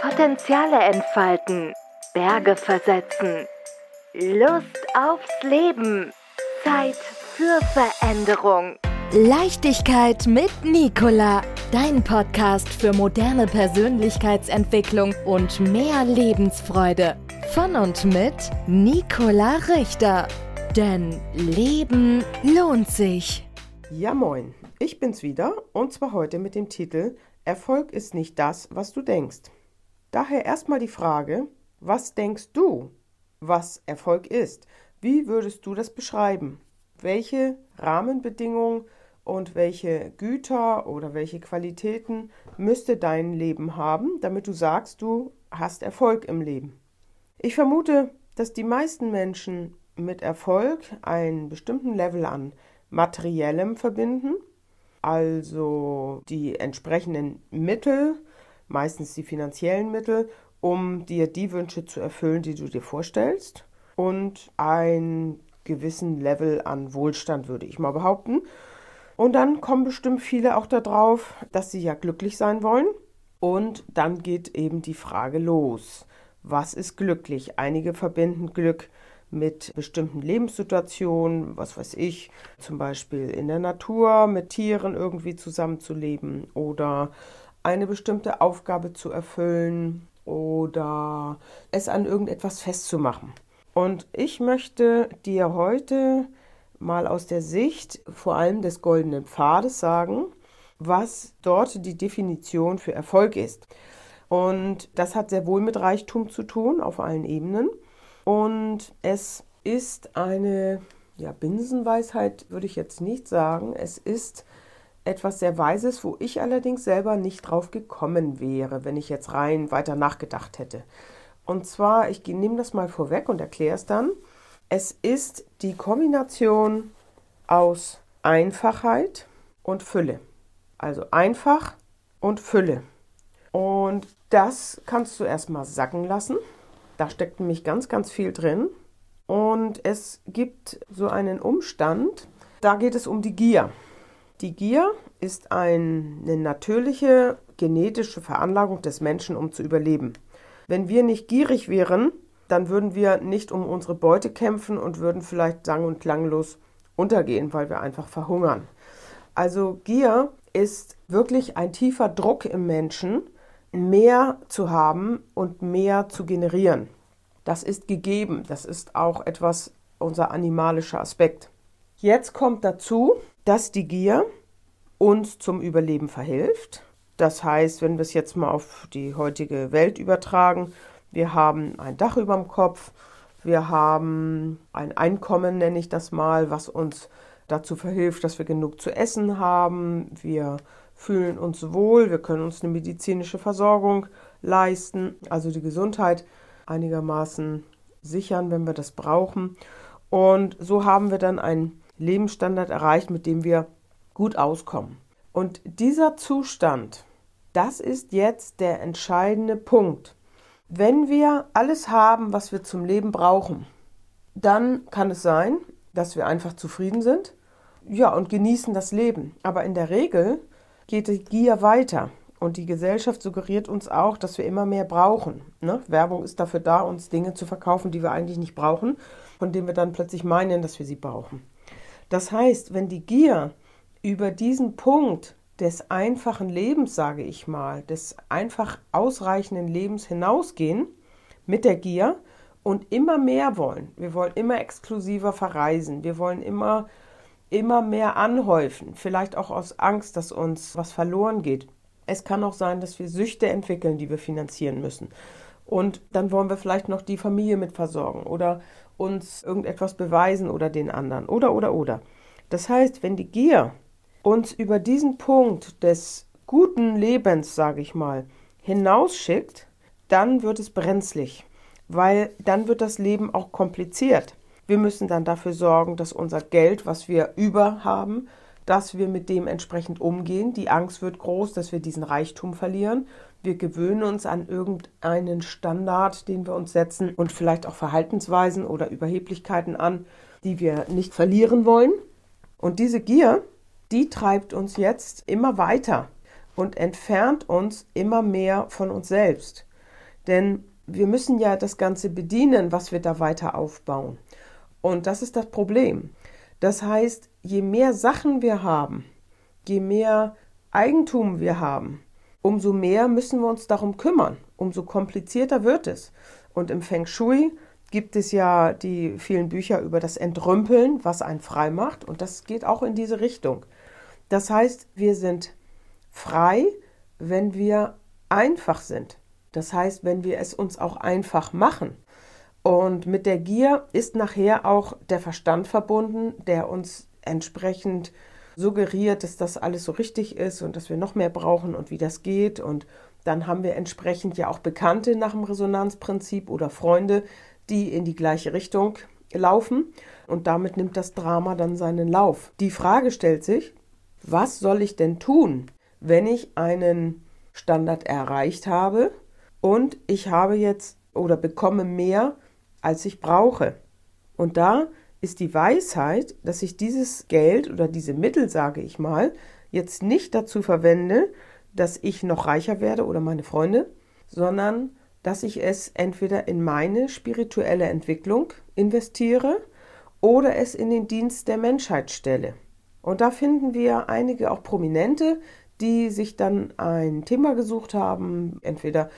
Potenziale entfalten, Berge versetzen, Lust aufs Leben, Zeit für Veränderung. Leichtigkeit mit Nicola, dein Podcast für moderne Persönlichkeitsentwicklung und mehr Lebensfreude. Von und mit Nicola Richter. Denn Leben lohnt sich. Ja moin, ich bin's wieder und zwar heute mit dem Titel Erfolg ist nicht das, was du denkst. Daher erstmal die Frage, was denkst du, was Erfolg ist? Wie würdest du das beschreiben? Welche Rahmenbedingungen und welche Güter oder welche Qualitäten müsste dein Leben haben, damit du sagst, du hast Erfolg im Leben? Ich vermute, dass die meisten Menschen mit Erfolg einen bestimmten Level an materiellem verbinden, also die entsprechenden Mittel, meistens die finanziellen Mittel, um dir die Wünsche zu erfüllen, die du dir vorstellst und einen gewissen Level an Wohlstand, würde ich mal behaupten. Und dann kommen bestimmt viele auch darauf, dass sie ja glücklich sein wollen. Und dann geht eben die Frage los. Was ist glücklich? Einige verbinden Glück mit bestimmten Lebenssituationen, was weiß ich, zum Beispiel in der Natur mit Tieren irgendwie zusammenzuleben oder eine bestimmte Aufgabe zu erfüllen oder es an irgendetwas festzumachen. Und ich möchte dir heute mal aus der Sicht vor allem des goldenen Pfades sagen, was dort die Definition für Erfolg ist. Und das hat sehr wohl mit Reichtum zu tun auf allen Ebenen. Und es ist eine ja, Binsenweisheit, würde ich jetzt nicht sagen. Es ist etwas sehr Weises, wo ich allerdings selber nicht drauf gekommen wäre, wenn ich jetzt rein weiter nachgedacht hätte. Und zwar, ich nehme das mal vorweg und erkläre es dann. Es ist die Kombination aus Einfachheit und Fülle. Also einfach und Fülle. Und das kannst du erstmal sacken lassen. Da steckt nämlich ganz, ganz viel drin. Und es gibt so einen Umstand, da geht es um die Gier. Die Gier ist eine natürliche genetische Veranlagung des Menschen, um zu überleben. Wenn wir nicht gierig wären, dann würden wir nicht um unsere Beute kämpfen und würden vielleicht sang- und klanglos untergehen, weil wir einfach verhungern. Also Gier ist wirklich ein tiefer Druck im Menschen, mehr zu haben und mehr zu generieren. Das ist gegeben, das ist auch etwas unser animalischer Aspekt. Jetzt kommt dazu, dass die Gier uns zum Überleben verhilft. Das heißt, wenn wir es jetzt mal auf die heutige Welt übertragen, wir haben ein Dach über dem Kopf, wir haben ein Einkommen, nenne ich das mal, was uns dazu verhilft, dass wir genug zu essen haben. Wir fühlen uns wohl, wir können uns eine medizinische Versorgung leisten, also die Gesundheit einigermaßen sichern, wenn wir das brauchen. Und so haben wir dann einen Lebensstandard erreicht, mit dem wir gut auskommen. Und dieser Zustand, das ist jetzt der entscheidende Punkt. Wenn wir alles haben, was wir zum Leben brauchen, dann kann es sein, dass wir einfach zufrieden sind, ja, und genießen das Leben. Aber in der Regel geht die Gier weiter. Und die Gesellschaft suggeriert uns auch, dass wir immer mehr brauchen. Ne? Werbung ist dafür da, uns Dinge zu verkaufen, die wir eigentlich nicht brauchen, von denen wir dann plötzlich meinen, dass wir sie brauchen. Das heißt, wenn die Gier über diesen Punkt des einfachen Lebens, sage ich mal, des einfach ausreichenden Lebens hinausgehen mit der Gier und immer mehr wollen. Wir wollen immer exklusiver verreisen. Wir wollen immer, immer mehr anhäufen. Vielleicht auch aus Angst, dass uns was verloren geht. Es kann auch sein, dass wir Süchte entwickeln, die wir finanzieren müssen. Und dann wollen wir vielleicht noch die Familie mit versorgen oder uns irgendetwas beweisen oder den anderen oder oder oder. Das heißt, wenn die Gier uns über diesen Punkt des guten Lebens, sage ich mal, hinausschickt, dann wird es brenzlig, weil dann wird das Leben auch kompliziert. Wir müssen dann dafür sorgen, dass unser Geld, was wir über haben, dass wir mit dem entsprechend umgehen. Die Angst wird groß, dass wir diesen Reichtum verlieren. Wir gewöhnen uns an irgendeinen Standard, den wir uns setzen und vielleicht auch Verhaltensweisen oder Überheblichkeiten an, die wir nicht verlieren wollen. Und diese Gier, die treibt uns jetzt immer weiter. und entfernt uns immer mehr von uns selbst. Denn wir müssen ja das Ganze bedienen, was wir da weiter aufbauen. Und das ist das Problem. Das heißt, je mehr Sachen wir haben, je mehr Eigentum wir haben, umso mehr müssen wir uns darum kümmern, umso komplizierter wird es. Und im Feng Shui gibt es ja die vielen Bücher über das Entrümpeln, was einen frei macht. Und das geht auch in diese Richtung. Das heißt, wir sind frei, wenn wir einfach sind. Das heißt, wenn wir es uns auch einfach machen. Und mit der Gier ist nachher auch der Verstand verbunden, der uns entsprechend suggeriert, dass das alles so richtig ist und dass wir noch mehr brauchen und wie das geht. Und dann haben wir entsprechend ja auch Bekannte nach dem Resonanzprinzip oder Freunde, die in die gleiche Richtung laufen. Und damit nimmt das Drama dann seinen Lauf. Die Frage stellt sich, was soll ich denn tun, wenn ich einen Standard erreicht habe und ich habe jetzt oder bekomme mehr, als ich brauche? Und da ist die Weisheit, dass ich dieses Geld oder diese Mittel, sage ich mal, jetzt nicht dazu verwende, dass ich noch reicher werde oder meine Freunde, sondern dass ich es entweder in meine spirituelle Entwicklung investiere oder es in den Dienst der Menschheit stelle. Und da finden wir einige auch Prominente, die sich dann ein Thema gesucht haben, entweder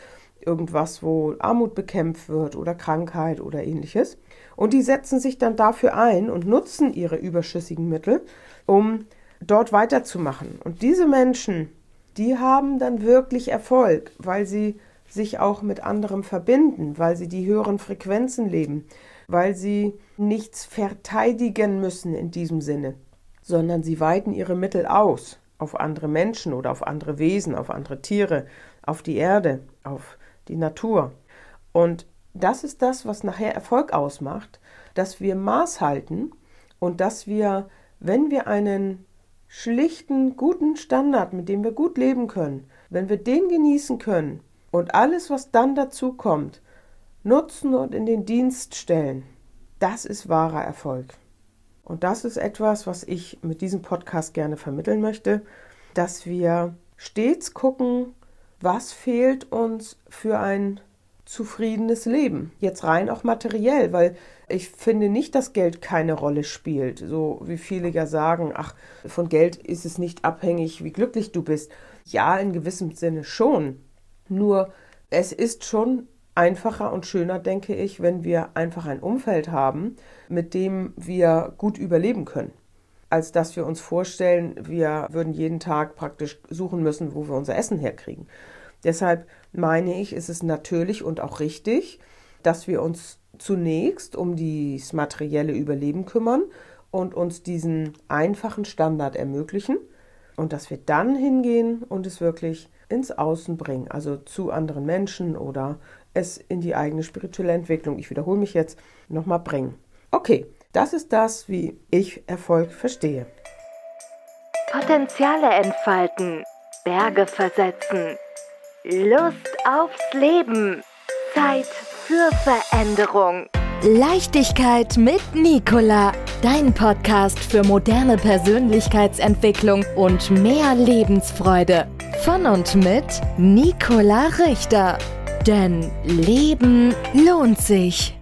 irgendwas, wo Armut bekämpft wird oder Krankheit oder ähnliches. Und die setzen sich dann dafür ein und nutzen ihre überschüssigen Mittel, um dort weiterzumachen. Und diese Menschen, die haben dann wirklich Erfolg, weil sie sich auch mit anderem verbinden, weil sie die höheren Frequenzen leben, weil sie nichts verteidigen müssen in diesem Sinne, sondern sie weiten ihre Mittel aus auf andere Menschen oder auf andere Wesen, auf andere Tiere, auf die Erde, auf die Natur. Und das ist das, was nachher Erfolg ausmacht, dass wir Maß halten und dass wir, wenn wir einen schlichten, guten Standard, mit dem wir gut leben können, wenn wir den genießen können und alles, was dann dazu kommt, nutzen und in den Dienst stellen, das ist wahrer Erfolg. Und das ist etwas, was ich mit diesem Podcast gerne vermitteln möchte, dass wir stets gucken, was fehlt uns für ein zufriedenes Leben. Jetzt rein auch materiell, weil ich finde nicht, dass Geld keine Rolle spielt. So wie viele ja sagen, ach, von Geld ist es nicht abhängig, wie glücklich du bist. Ja, in gewissem Sinne schon. Nur es ist schon einfacher und schöner, denke ich, wenn wir einfach ein Umfeld haben, mit dem wir gut überleben können als dass wir uns vorstellen, wir würden jeden Tag praktisch suchen müssen, wo wir unser Essen herkriegen. Deshalb meine ich, ist es natürlich und auch richtig, dass wir uns zunächst um das materielle Überleben kümmern und uns diesen einfachen Standard ermöglichen und dass wir dann hingehen und es wirklich ins Außen bringen, also zu anderen Menschen oder es in die eigene spirituelle Entwicklung, ich wiederhole mich jetzt, nochmal bringen. Okay, das ist das, wie ich Erfolg verstehe. Potenziale entfalten, Berge versetzen, Lust aufs Leben, Zeit für Veränderung. Leichtigkeit mit Nicola, dein Podcast für moderne Persönlichkeitsentwicklung und mehr Lebensfreude. Von und mit Nicola Richter. Denn Leben lohnt sich.